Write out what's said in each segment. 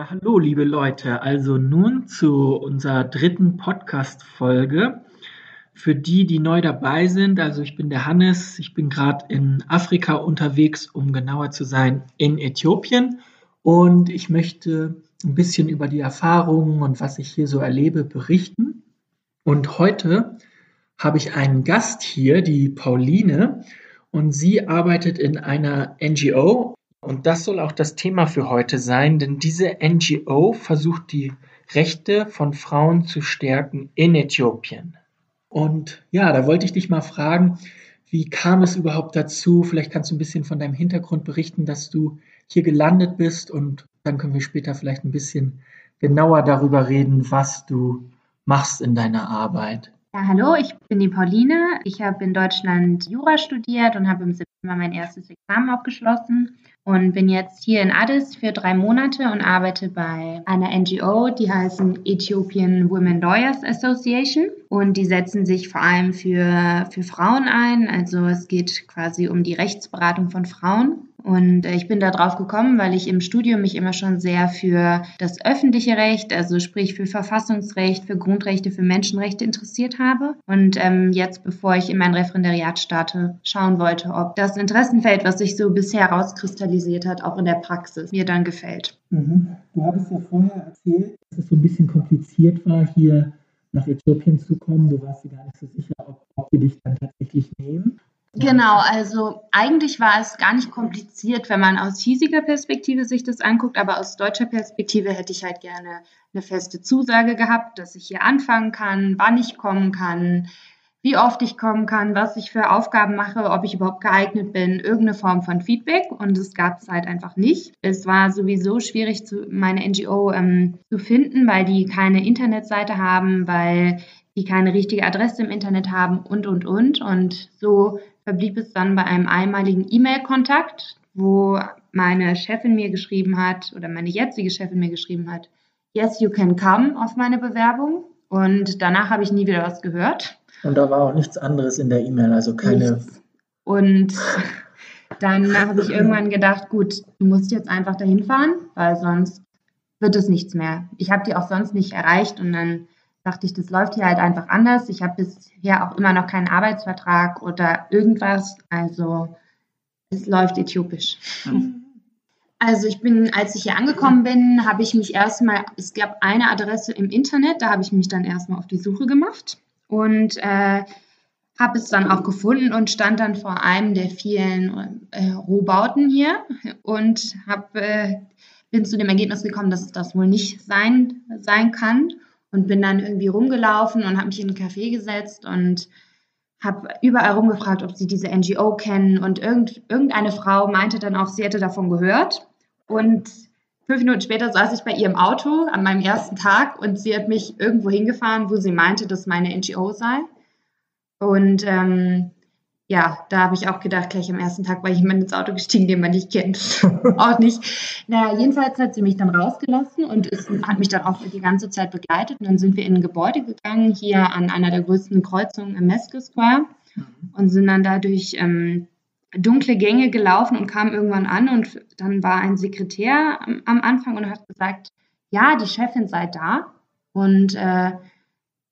Ja, hallo, liebe Leute. Also nun zu unserer dritten Podcast-Folge. Für die, die neu dabei sind, also ich bin der Hannes, ich bin gerade in Afrika unterwegs, um genauer zu sein, in Äthiopien. Und ich möchte ein bisschen über die Erfahrungen und was ich hier so erlebe berichten. Und heute habe ich einen Gast hier, die Pauline, und sie arbeitet in einer NGO und das soll auch das Thema für heute sein, denn diese NGO versucht die Rechte von Frauen zu stärken in Äthiopien. Und ja, da wollte ich dich mal fragen, wie kam es überhaupt dazu? Vielleicht kannst du ein bisschen von deinem Hintergrund berichten, dass du hier gelandet bist und dann können wir später vielleicht ein bisschen genauer darüber reden, was du machst in deiner Arbeit. Ja, hallo, ich bin die Pauline. Ich habe in Deutschland Jura studiert und habe im September mein erstes Examen abgeschlossen und bin jetzt hier in Addis für drei Monate und arbeite bei einer NGO, die heißen Ethiopian Women Lawyers Association und die setzen sich vor allem für, für Frauen ein. Also es geht quasi um die Rechtsberatung von Frauen und äh, ich bin da drauf gekommen, weil ich im Studium mich immer schon sehr für das öffentliche Recht, also sprich für Verfassungsrecht, für Grundrechte, für Menschenrechte interessiert habe. Und ähm, jetzt, bevor ich in mein Referendariat starte, schauen wollte, ob das Interessenfeld, was sich so bisher rauskristallisiert hat, auch in der Praxis mir dann gefällt. Mhm. Du hattest ja vorher erzählt, dass es so ein bisschen kompliziert war, hier nach Äthiopien zu kommen. Du warst dir gar nicht so sicher, ob, ob wir dich dann tatsächlich nehmen. Genau, also eigentlich war es gar nicht kompliziert, wenn man aus hiesiger Perspektive sich das anguckt, aber aus deutscher Perspektive hätte ich halt gerne eine feste Zusage gehabt, dass ich hier anfangen kann, wann ich kommen kann, wie oft ich kommen kann, was ich für Aufgaben mache, ob ich überhaupt geeignet bin, irgendeine Form von Feedback. Und das gab es halt einfach nicht. Es war sowieso schwierig, zu, meine NGO ähm, zu finden, weil die keine Internetseite haben, weil die keine richtige Adresse im Internet haben und, und, und. Und so verblieb es dann bei einem einmaligen E-Mail-Kontakt, wo meine Chefin mir geschrieben hat oder meine jetzige Chefin mir geschrieben hat, yes, you can come auf meine Bewerbung. Und danach habe ich nie wieder was gehört. Und da war auch nichts anderes in der E-Mail, also keine. Nichts. Und dann habe ich irgendwann gedacht, gut, du musst jetzt einfach dahin fahren, weil sonst wird es nichts mehr. Ich habe die auch sonst nicht erreicht und dann dachte ich, das läuft hier halt einfach anders. Ich habe bisher auch immer noch keinen Arbeitsvertrag oder irgendwas. Also es läuft äthiopisch. Mhm. Also ich bin, als ich hier angekommen bin, habe ich mich erstmal, es gab eine Adresse im Internet, da habe ich mich dann erstmal auf die Suche gemacht und äh, habe es dann auch gefunden und stand dann vor einem der vielen äh, Rohbauten hier und hab, äh, bin zu dem Ergebnis gekommen, dass das wohl nicht sein, sein kann und bin dann irgendwie rumgelaufen und habe mich in ein Café gesetzt und habe überall rumgefragt, ob sie diese NGO kennen und irgend, irgendeine Frau meinte dann auch, sie hätte davon gehört und fünf Minuten später saß ich bei ihr im Auto an meinem ersten Tag und sie hat mich irgendwo hingefahren, wo sie meinte, dass meine NGO sei und ähm, ja, da habe ich auch gedacht, gleich am ersten Tag war jemand ins Auto gestiegen, den man nicht kennt. auch nicht. Naja, jedenfalls hat sie mich dann rausgelassen und ist, hat mich dann auch die ganze Zeit begleitet. Und dann sind wir in ein Gebäude gegangen, hier an einer der größten Kreuzungen im Mesque Square mhm. und sind dann da durch ähm, dunkle Gänge gelaufen und kamen irgendwann an und dann war ein Sekretär am, am Anfang und hat gesagt, ja, die Chefin sei da und äh,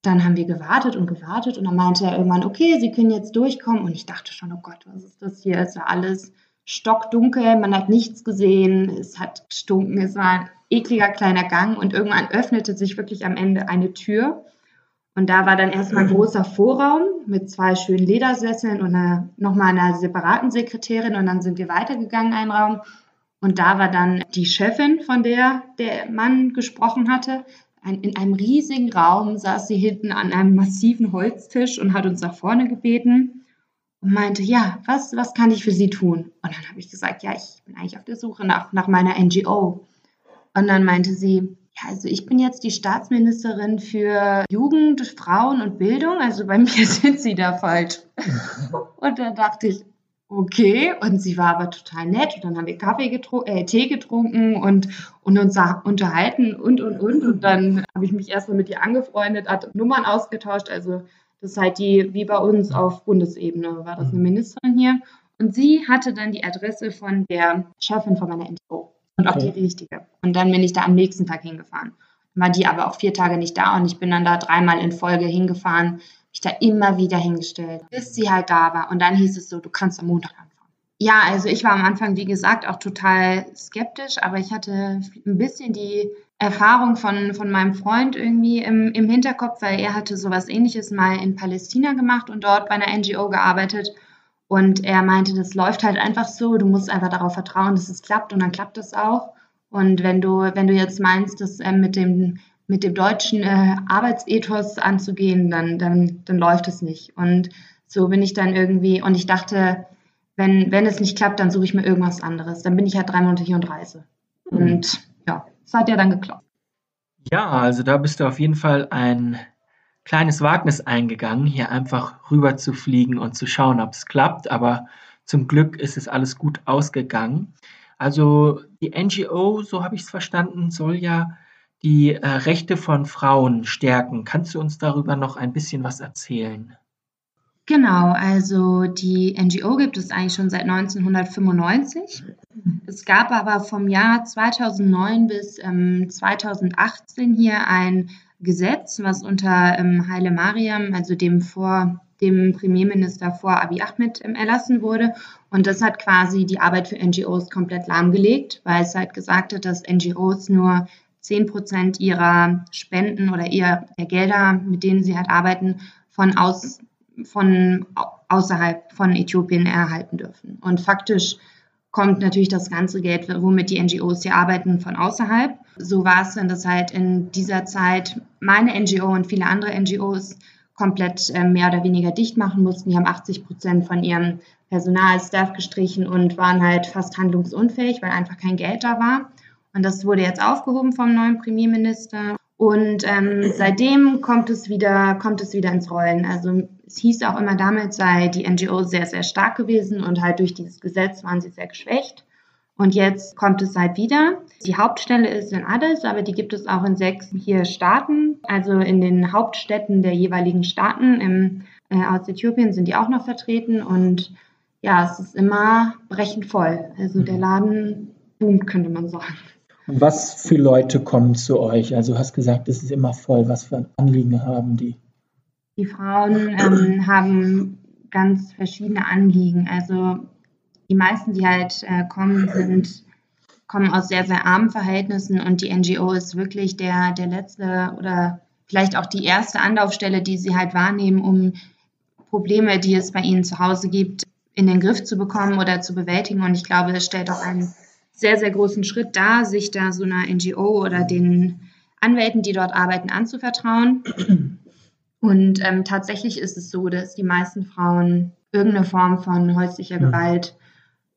dann haben wir gewartet und gewartet und dann meinte er irgendwann, okay, Sie können jetzt durchkommen. Und ich dachte schon, oh Gott, was ist das hier? Es war alles stockdunkel, man hat nichts gesehen, es hat gestunken, es war ein ekliger kleiner Gang und irgendwann öffnete sich wirklich am Ende eine Tür. Und da war dann erstmal ein großer Vorraum mit zwei schönen Ledersesseln und einer, nochmal einer separaten Sekretärin. Und dann sind wir weitergegangen, einen Raum. Und da war dann die Chefin, von der der Mann gesprochen hatte, ein, in einem riesigen Raum saß sie hinten an einem massiven Holztisch und hat uns nach vorne gebeten und meinte, ja, was, was kann ich für Sie tun? Und dann habe ich gesagt, ja, ich bin eigentlich auf der Suche nach, nach meiner NGO. Und dann meinte sie, ja, also ich bin jetzt die Staatsministerin für Jugend, Frauen und Bildung, also bei mir sind Sie da falsch. und dann dachte ich, okay. Und sie war aber total nett. Und dann haben wir Kaffee getrunken, äh, Tee getrunken und, und uns unterhalten und, und, und. Und dann habe ich mich erstmal mit ihr angefreundet, hat Nummern ausgetauscht. Also das ist halt die, wie bei uns auf Bundesebene, war das eine Ministerin hier. Und sie hatte dann die Adresse von der Chefin von meiner NGO. Und auch die richtige. Und dann bin ich da am nächsten Tag hingefahren. War die aber auch vier Tage nicht da und ich bin dann da dreimal in Folge hingefahren, mich da immer wieder hingestellt, bis sie halt da war. Und dann hieß es so, du kannst am Montag anfangen. Ja, also ich war am Anfang, wie gesagt, auch total skeptisch, aber ich hatte ein bisschen die Erfahrung von, von meinem Freund irgendwie im, im Hinterkopf, weil er hatte sowas ähnliches mal in Palästina gemacht und dort bei einer NGO gearbeitet. Und er meinte, das läuft halt einfach so, du musst einfach darauf vertrauen, dass es klappt und dann klappt es auch. Und wenn du, wenn du jetzt meinst, das äh, mit dem, mit dem deutschen äh, Arbeitsethos anzugehen, dann, dann, dann läuft es nicht. Und so bin ich dann irgendwie, und ich dachte, wenn, wenn es nicht klappt, dann suche ich mir irgendwas anderes. Dann bin ich halt drei Monate hier und reise. Mhm. Und ja, es hat ja dann geklappt. Ja, also da bist du auf jeden Fall ein kleines Wagnis eingegangen, hier einfach rüber zu fliegen und zu schauen, ob es klappt. Aber zum Glück ist es alles gut ausgegangen. Also die NGO, so habe ich es verstanden, soll ja die äh, Rechte von Frauen stärken. Kannst du uns darüber noch ein bisschen was erzählen? Genau, also die NGO gibt es eigentlich schon seit 1995. Es gab aber vom Jahr 2009 bis ähm, 2018 hier ein Gesetz, was unter ähm, Haile Mariam, also dem vor dem Premierminister vor Abiy Ahmed ähm, erlassen wurde. Und das hat quasi die Arbeit für NGOs komplett lahmgelegt, weil es halt gesagt hat, dass NGOs nur 10 Prozent ihrer Spenden oder ihr, der Gelder, mit denen sie halt arbeiten, von aus von außerhalb von Äthiopien erhalten dürfen. Und faktisch kommt natürlich das ganze Geld, womit die NGOs hier arbeiten, von außerhalb. So war es dann, dass halt in dieser Zeit meine NGO und viele andere NGOs komplett äh, mehr oder weniger dicht machen mussten. Die haben 80 Prozent von ihrem Personal, Staff gestrichen und waren halt fast handlungsunfähig, weil einfach kein Geld da war. Und das wurde jetzt aufgehoben vom neuen Premierminister. Und ähm, seitdem kommt es wieder, kommt es wieder ins Rollen. Also es hieß auch immer, damit sei die NGO sehr, sehr stark gewesen und halt durch dieses Gesetz waren sie sehr geschwächt. Und jetzt kommt es halt wieder. Die Hauptstelle ist in Addis, aber die gibt es auch in sechs hier Staaten, also in den Hauptstädten der jeweiligen Staaten. Im, äh, aus Äthiopien sind die auch noch vertreten und ja, es ist immer brechend voll. Also der Laden boomt, könnte man sagen. Was für Leute kommen zu euch? Also du hast gesagt, es ist immer voll. Was für Anliegen haben die? Die Frauen ähm, haben ganz verschiedene Anliegen. Also die meisten, die halt äh, kommen, sind kommen aus sehr, sehr armen Verhältnissen und die NGO ist wirklich der, der letzte oder vielleicht auch die erste Anlaufstelle, die sie halt wahrnehmen, um Probleme, die es bei ihnen zu Hause gibt, in den Griff zu bekommen oder zu bewältigen. Und ich glaube, das stellt auch einen sehr, sehr großen Schritt dar, sich da so einer NGO oder den Anwälten, die dort arbeiten, anzuvertrauen. Und ähm, tatsächlich ist es so, dass die meisten Frauen irgendeine Form von häuslicher mhm. Gewalt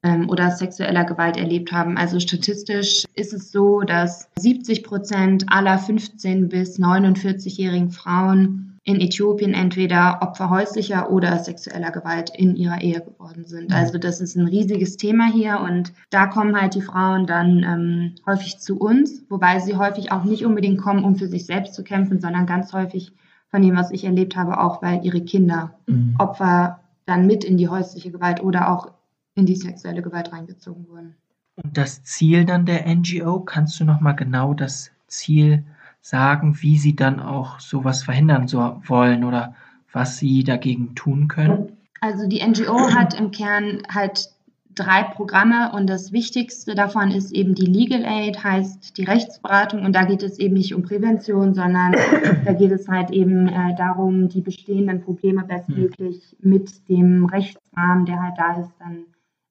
ähm, oder sexueller Gewalt erlebt haben. Also statistisch ist es so, dass 70 Prozent aller 15 bis 49-jährigen Frauen in Äthiopien entweder Opfer häuslicher oder sexueller Gewalt in ihrer Ehe geworden sind. Mhm. Also das ist ein riesiges Thema hier und da kommen halt die Frauen dann ähm, häufig zu uns, wobei sie häufig auch nicht unbedingt kommen, um für sich selbst zu kämpfen, sondern ganz häufig von dem, was ich erlebt habe, auch weil ihre Kinder mhm. Opfer dann mit in die häusliche Gewalt oder auch in die sexuelle Gewalt reingezogen wurden. Und das Ziel dann der NGO, kannst du noch mal genau das Ziel sagen, wie sie dann auch sowas verhindern so wollen oder was sie dagegen tun können? Also die NGO hat im Kern halt drei Programme und das wichtigste davon ist eben die Legal Aid, heißt die Rechtsberatung und da geht es eben nicht um Prävention, sondern da geht es halt eben äh, darum, die bestehenden Probleme bestmöglich mit dem Rechtsrahmen, der halt da ist, dann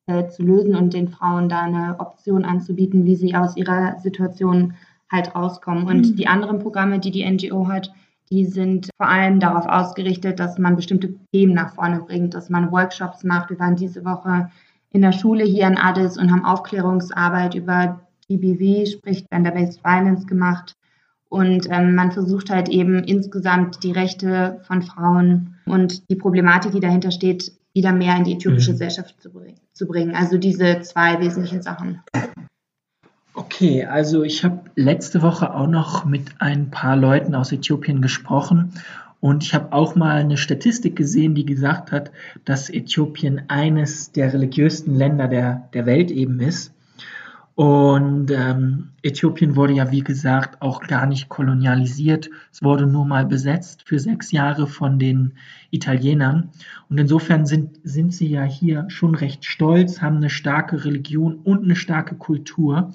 äh, zu lösen und den Frauen da eine Option anzubieten, wie sie aus ihrer Situation halt rauskommen. Und mhm. die anderen Programme, die die NGO hat, die sind vor allem darauf ausgerichtet, dass man bestimmte Themen nach vorne bringt, dass man Workshops macht. Wir waren diese Woche in der Schule hier in Addis und haben Aufklärungsarbeit über GBV, sprich Gender-Based Violence, gemacht. Und ähm, man versucht halt eben insgesamt die Rechte von Frauen und die Problematik, die dahinter steht, wieder mehr in die äthiopische mhm. Gesellschaft zu, zu bringen. Also diese zwei wesentlichen Sachen. Okay, also ich habe letzte Woche auch noch mit ein paar Leuten aus Äthiopien gesprochen und ich habe auch mal eine Statistik gesehen, die gesagt hat, dass Äthiopien eines der religiösten Länder der, der Welt eben ist. Und ähm, Äthiopien wurde ja, wie gesagt, auch gar nicht kolonialisiert. Es wurde nur mal besetzt für sechs Jahre von den Italienern. Und insofern sind, sind sie ja hier schon recht stolz, haben eine starke Religion und eine starke Kultur.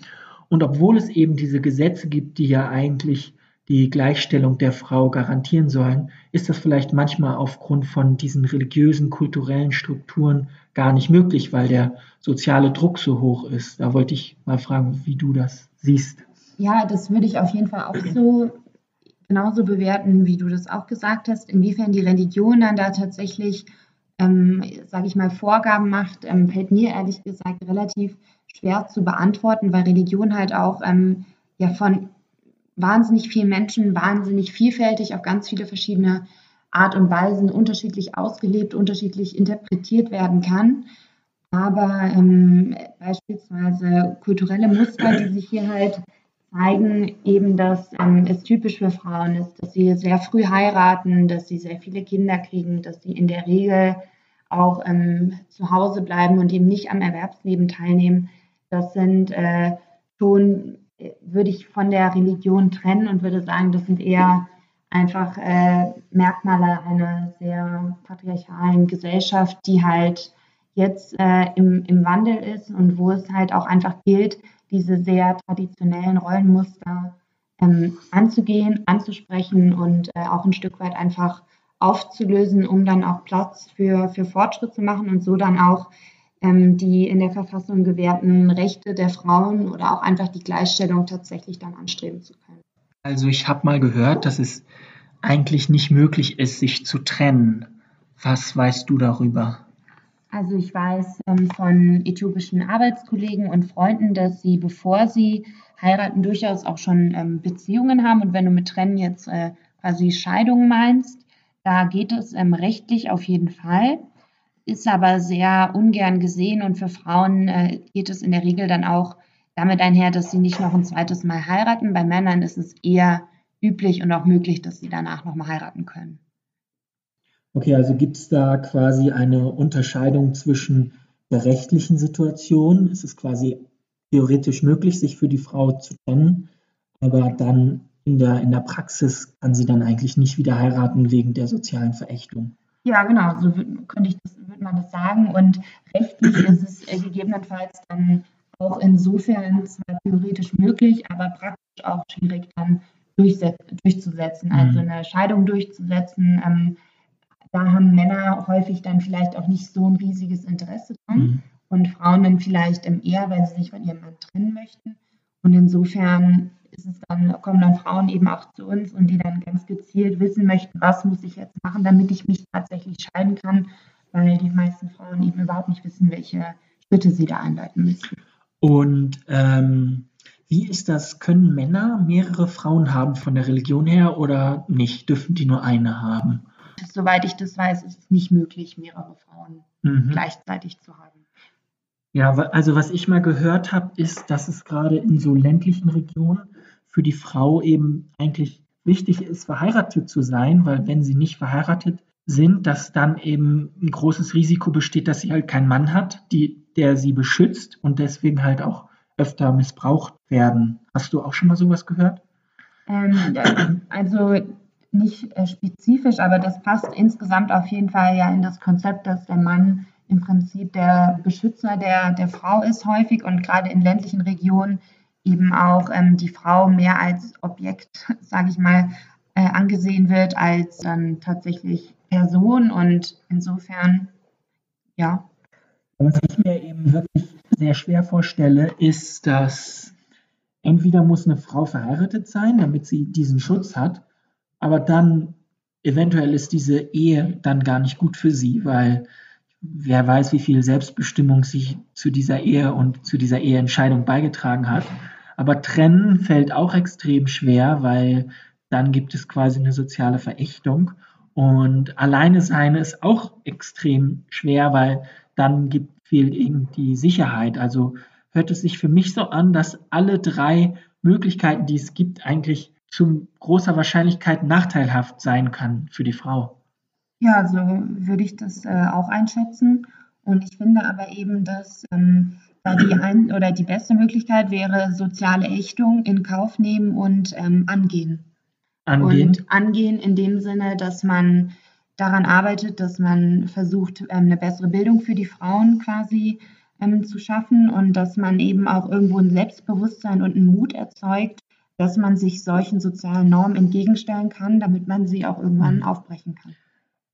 Und obwohl es eben diese Gesetze gibt, die ja eigentlich die Gleichstellung der Frau garantieren sollen, ist das vielleicht manchmal aufgrund von diesen religiösen, kulturellen Strukturen gar nicht möglich, weil der soziale Druck so hoch ist. Da wollte ich mal fragen, wie du das siehst. Ja, das würde ich auf jeden Fall auch so genauso bewerten, wie du das auch gesagt hast. Inwiefern die Religion dann da tatsächlich, ähm, sage ich mal, Vorgaben macht, ähm, fällt mir ehrlich gesagt relativ schwer zu beantworten, weil Religion halt auch ähm, ja von wahnsinnig vielen Menschen wahnsinnig vielfältig auf ganz viele verschiedene Art und Weisen unterschiedlich ausgelebt, unterschiedlich interpretiert werden kann. Aber ähm, beispielsweise kulturelle Muster, die sich hier halt zeigen, eben, dass ähm, es typisch für Frauen ist, dass sie sehr früh heiraten, dass sie sehr viele Kinder kriegen, dass sie in der Regel auch ähm, zu Hause bleiben und eben nicht am Erwerbsleben teilnehmen. Das sind äh, schon würde ich von der Religion trennen und würde sagen, das sind eher einfach äh, Merkmale einer sehr patriarchalen Gesellschaft, die halt jetzt äh, im, im Wandel ist und wo es halt auch einfach gilt, diese sehr traditionellen Rollenmuster ähm, anzugehen, anzusprechen und äh, auch ein Stück weit einfach aufzulösen, um dann auch Platz für, für Fortschritt zu machen und so dann auch die in der Verfassung gewährten Rechte der Frauen oder auch einfach die Gleichstellung tatsächlich dann anstreben zu können. Also ich habe mal gehört, dass es eigentlich nicht möglich ist, sich zu trennen. Was weißt du darüber? Also ich weiß ähm, von äthiopischen Arbeitskollegen und Freunden, dass sie, bevor sie heiraten, durchaus auch schon ähm, Beziehungen haben. Und wenn du mit Trennen jetzt äh, quasi Scheidung meinst, da geht es ähm, rechtlich auf jeden Fall ist aber sehr ungern gesehen und für Frauen äh, geht es in der Regel dann auch damit einher, dass sie nicht noch ein zweites Mal heiraten. Bei Männern ist es eher üblich und auch möglich, dass sie danach nochmal heiraten können. Okay, also gibt es da quasi eine Unterscheidung zwischen der rechtlichen Situation? Ist es quasi theoretisch möglich, sich für die Frau zu trennen, aber dann in der, in der Praxis kann sie dann eigentlich nicht wieder heiraten wegen der sozialen Verächtung? Ja, genau, so könnte ich das, würde man das sagen. Und rechtlich ist es äh, gegebenenfalls dann auch insofern zwar theoretisch möglich, aber praktisch auch schwierig dann durchzusetzen, also mhm. eine Scheidung durchzusetzen. Ähm, da haben Männer häufig dann vielleicht auch nicht so ein riesiges Interesse dran mhm. und Frauen dann vielleicht eher, weil sie sich von ihrem Mann trennen möchten. Und insofern ist es dann, kommen dann Frauen eben auch zu uns und die dann ganz gezielt wissen möchten, was muss ich jetzt machen, damit ich mich tatsächlich scheiden kann, weil die meisten Frauen eben überhaupt nicht wissen, welche Schritte sie da einleiten müssen. Und ähm, wie ist das? Können Männer mehrere Frauen haben von der Religion her oder nicht? Dürfen die nur eine haben? Soweit ich das weiß, ist es nicht möglich, mehrere Frauen mhm. gleichzeitig zu haben. Ja, also was ich mal gehört habe, ist, dass es gerade in so ländlichen Regionen für die Frau eben eigentlich wichtig ist, verheiratet zu sein, weil wenn sie nicht verheiratet sind, dass dann eben ein großes Risiko besteht, dass sie halt keinen Mann hat, die, der sie beschützt und deswegen halt auch öfter missbraucht werden. Hast du auch schon mal sowas gehört? Ähm, also nicht äh, spezifisch, aber das passt insgesamt auf jeden Fall ja in das Konzept, dass der Mann im Prinzip der Beschützer der, der Frau ist häufig und gerade in ländlichen Regionen eben auch ähm, die Frau mehr als Objekt, sage ich mal, äh, angesehen wird als dann tatsächlich Person und insofern, ja. Was ich mir eben wirklich sehr schwer vorstelle, ist, dass entweder muss eine Frau verheiratet sein, damit sie diesen Schutz hat, aber dann eventuell ist diese Ehe dann gar nicht gut für sie, weil wer weiß, wie viel Selbstbestimmung sich zu dieser Ehe und zu dieser Eheentscheidung beigetragen hat. Aber trennen fällt auch extrem schwer, weil dann gibt es quasi eine soziale Verächtung. Und alleine sein ist auch extrem schwer, weil dann gibt, fehlt irgendwie Sicherheit. Also hört es sich für mich so an, dass alle drei Möglichkeiten, die es gibt, eigentlich zu großer Wahrscheinlichkeit nachteilhaft sein kann für die Frau. Ja, so würde ich das äh, auch einschätzen. Und ich finde aber eben, dass ähm, Die ein, oder die beste Möglichkeit wäre soziale Ächtung in Kauf nehmen und ähm, angehen. Angehen. Und angehen in dem Sinne, dass man daran arbeitet, dass man versucht, ähm, eine bessere Bildung für die Frauen quasi ähm, zu schaffen und dass man eben auch irgendwo ein Selbstbewusstsein und einen Mut erzeugt, dass man sich solchen sozialen Normen entgegenstellen kann, damit man sie auch irgendwann mhm. aufbrechen kann.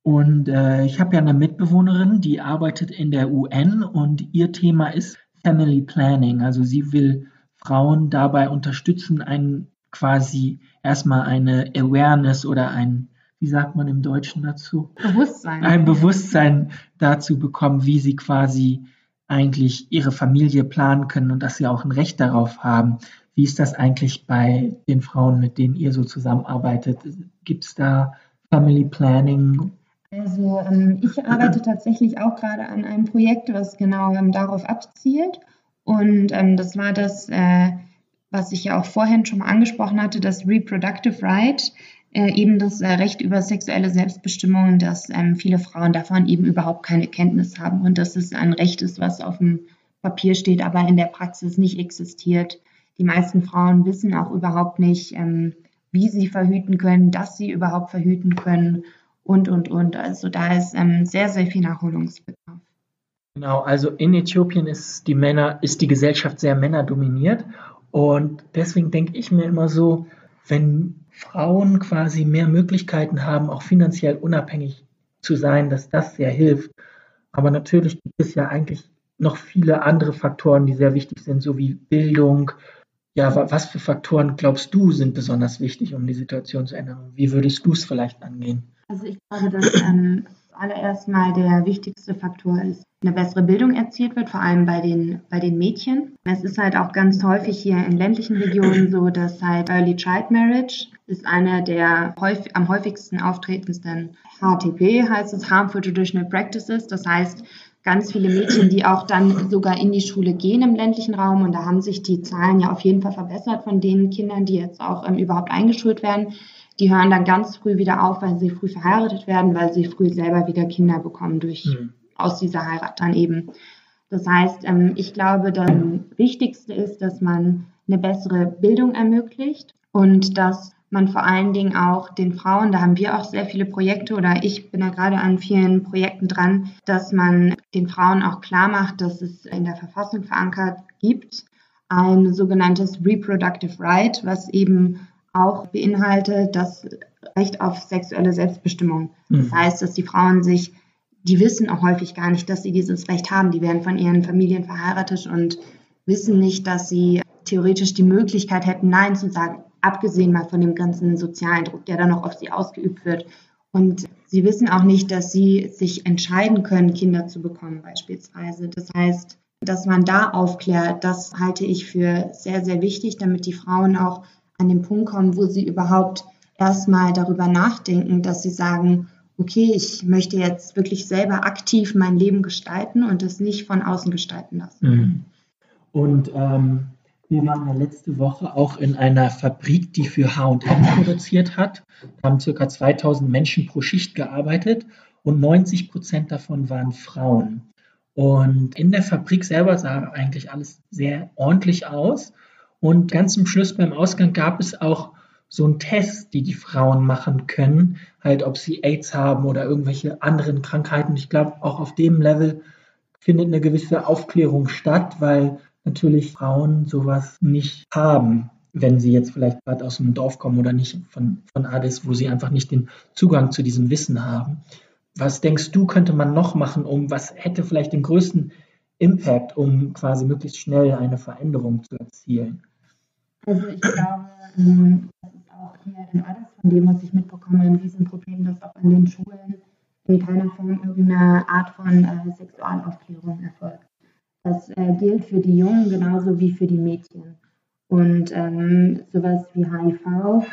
Und äh, ich habe ja eine Mitbewohnerin, die arbeitet in der UN und ihr Thema ist Family Planning. Also sie will Frauen dabei unterstützen, ein quasi erstmal eine Awareness oder ein, wie sagt man im Deutschen dazu? Bewusstsein. Ein Bewusstsein dazu bekommen, wie sie quasi eigentlich ihre Familie planen können und dass sie auch ein Recht darauf haben. Wie ist das eigentlich bei den Frauen, mit denen ihr so zusammenarbeitet? Gibt es da Family Planning? Also ähm, ich arbeite tatsächlich auch gerade an einem Projekt, was genau ähm, darauf abzielt. Und ähm, das war das, äh, was ich ja auch vorhin schon mal angesprochen hatte, das Reproductive Right, äh, eben das äh, Recht über sexuelle Selbstbestimmung, dass ähm, viele Frauen davon eben überhaupt keine Kenntnis haben und dass es ein Recht ist, was auf dem Papier steht, aber in der Praxis nicht existiert. Die meisten Frauen wissen auch überhaupt nicht, ähm, wie sie verhüten können, dass sie überhaupt verhüten können und, und, und. Also da ist ähm, sehr, sehr viel Nachholungsbedarf. Genau, also in Äthiopien ist die Männer, ist die Gesellschaft sehr männerdominiert und deswegen denke ich mir immer so, wenn Frauen quasi mehr Möglichkeiten haben, auch finanziell unabhängig zu sein, dass das sehr hilft. Aber natürlich gibt es ja eigentlich noch viele andere Faktoren, die sehr wichtig sind, so wie Bildung. Ja, was für Faktoren glaubst du sind besonders wichtig, um die Situation zu ändern? Wie würdest du es vielleicht angehen? Also ich glaube, dass ähm, allererst mal der wichtigste Faktor ist, eine bessere Bildung erzielt wird, vor allem bei den, bei den Mädchen. Es ist halt auch ganz häufig hier in ländlichen Regionen so, dass halt Early Child Marriage ist einer der häufig, am häufigsten auftretendsten HTP, heißt es Harmful Traditional Practices. Das heißt, ganz viele Mädchen, die auch dann sogar in die Schule gehen im ländlichen Raum. Und da haben sich die Zahlen ja auf jeden Fall verbessert von den Kindern, die jetzt auch ähm, überhaupt eingeschult werden die hören dann ganz früh wieder auf, weil sie früh verheiratet werden, weil sie früh selber wieder Kinder bekommen durch mhm. aus dieser Heirat dann eben. Das heißt, ähm, ich glaube, das Wichtigste ist, dass man eine bessere Bildung ermöglicht und dass man vor allen Dingen auch den Frauen, da haben wir auch sehr viele Projekte oder ich bin da gerade an vielen Projekten dran, dass man den Frauen auch klar macht, dass es in der Verfassung verankert gibt, ein sogenanntes Reproductive Right, was eben auch beinhaltet das Recht auf sexuelle Selbstbestimmung. Das mhm. heißt, dass die Frauen sich, die wissen auch häufig gar nicht, dass sie dieses Recht haben. Die werden von ihren Familien verheiratet und wissen nicht, dass sie theoretisch die Möglichkeit hätten, Nein zu sagen, abgesehen mal von dem ganzen sozialen Druck, der dann noch auf sie ausgeübt wird. Und sie wissen auch nicht, dass sie sich entscheiden können, Kinder zu bekommen beispielsweise. Das heißt, dass man da aufklärt, das halte ich für sehr, sehr wichtig, damit die Frauen auch an den Punkt kommen, wo sie überhaupt erstmal darüber nachdenken, dass sie sagen, okay, ich möchte jetzt wirklich selber aktiv mein Leben gestalten und es nicht von außen gestalten lassen. Mhm. Und ähm, wir waren ja letzte Woche auch in einer Fabrik, die für H&M produziert hat. Da haben ca. 2000 Menschen pro Schicht gearbeitet und 90 Prozent davon waren Frauen. Und in der Fabrik selber sah eigentlich alles sehr ordentlich aus. Und ganz zum Schluss beim Ausgang gab es auch so einen Test, die die Frauen machen können, halt ob sie AIDS haben oder irgendwelche anderen Krankheiten. Ich glaube, auch auf dem Level findet eine gewisse Aufklärung statt, weil natürlich Frauen sowas nicht haben, wenn sie jetzt vielleicht gerade aus einem Dorf kommen oder nicht von, von Addis, wo sie einfach nicht den Zugang zu diesem Wissen haben. Was denkst du, könnte man noch machen, um was hätte vielleicht den größten Impact, um quasi möglichst schnell eine Veränderung zu erzielen? Also ich glaube, ähm, das ist auch hier in alles von dem, was ich mitbekomme, ein Riesenproblem, dass auch an den Schulen in keiner Form irgendeine Art von äh, Sexualaufklärung erfolgt. Das äh, gilt für die Jungen genauso wie für die Mädchen. Und ähm, sowas wie HIV,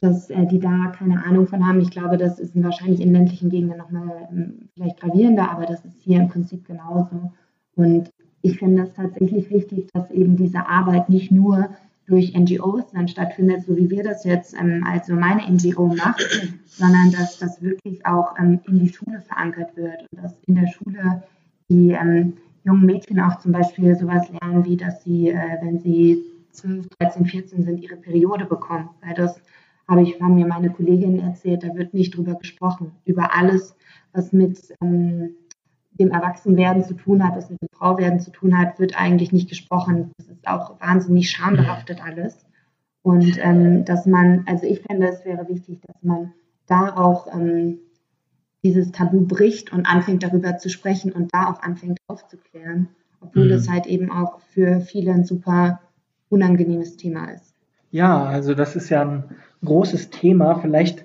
dass äh, die da keine Ahnung von haben, ich glaube, das ist wahrscheinlich in ländlichen Gegenden nochmal ähm, vielleicht gravierender, aber das ist hier im Prinzip genauso. Und ich finde es tatsächlich wichtig, dass eben diese Arbeit nicht nur durch NGOs dann stattfindet, so wie wir das jetzt ähm, also meine NGO macht, sondern dass das wirklich auch ähm, in die Schule verankert wird und dass in der Schule die ähm, jungen Mädchen auch zum Beispiel sowas lernen, wie dass sie, äh, wenn sie 12, 13, 14 sind, ihre Periode bekommen. Weil das habe ich, haben mir meine Kolleginnen erzählt, da wird nicht drüber gesprochen. Über alles, was mit ähm, dem Erwachsenwerden zu tun hat, was mit dem Frauwerden zu tun hat, wird eigentlich nicht gesprochen. Das ist auch wahnsinnig schambehaftet alles. Und ähm, dass man, also ich fände, es wäre wichtig, dass man da auch ähm, dieses Tabu bricht und anfängt darüber zu sprechen und da auch anfängt aufzuklären, obwohl mhm. das halt eben auch für viele ein super unangenehmes Thema ist. Ja, also das ist ja ein großes Thema. Vielleicht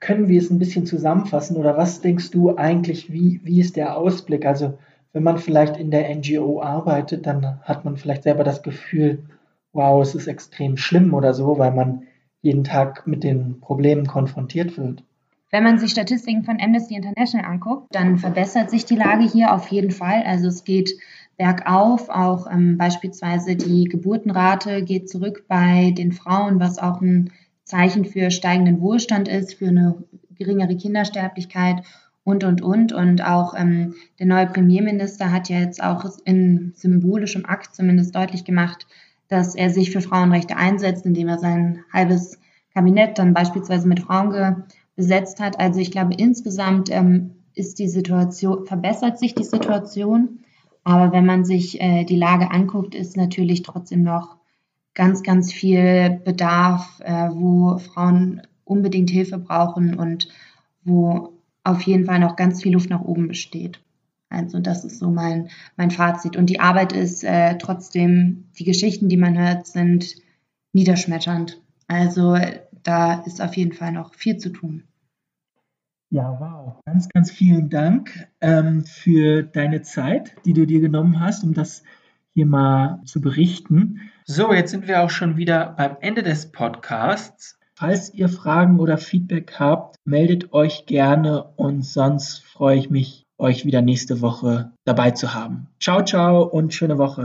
können wir es ein bisschen zusammenfassen oder was denkst du eigentlich, wie, wie ist der Ausblick? Also wenn man vielleicht in der NGO arbeitet, dann hat man vielleicht selber das Gefühl, wow, es ist extrem schlimm oder so, weil man jeden Tag mit den Problemen konfrontiert wird. Wenn man sich Statistiken von Amnesty International anguckt, dann verbessert sich die Lage hier auf jeden Fall. Also es geht bergauf, auch ähm, beispielsweise die Geburtenrate geht zurück bei den Frauen, was auch ein Zeichen für steigenden Wohlstand ist, für eine geringere Kindersterblichkeit und, und, und. Und auch ähm, der neue Premierminister hat ja jetzt auch in symbolischem Akt zumindest deutlich gemacht, dass er sich für Frauenrechte einsetzt, indem er sein halbes Kabinett dann beispielsweise mit Frauen besetzt hat. Also ich glaube, insgesamt ähm, ist die Situation, verbessert sich die Situation. Aber wenn man sich äh, die Lage anguckt, ist natürlich trotzdem noch ganz, ganz viel Bedarf, äh, wo Frauen unbedingt Hilfe brauchen und wo auf jeden Fall noch ganz viel Luft nach oben besteht. Also das ist so mein, mein Fazit. Und die Arbeit ist äh, trotzdem, die Geschichten, die man hört, sind niederschmetternd. Also da ist auf jeden Fall noch viel zu tun. Ja, wow. Ganz, ganz vielen Dank ähm, für deine Zeit, die du dir genommen hast, um das hier mal zu berichten. So, jetzt sind wir auch schon wieder beim Ende des Podcasts. Falls ihr Fragen oder Feedback habt, meldet euch gerne und sonst freue ich mich, euch wieder nächste Woche dabei zu haben. Ciao, ciao und schöne Woche.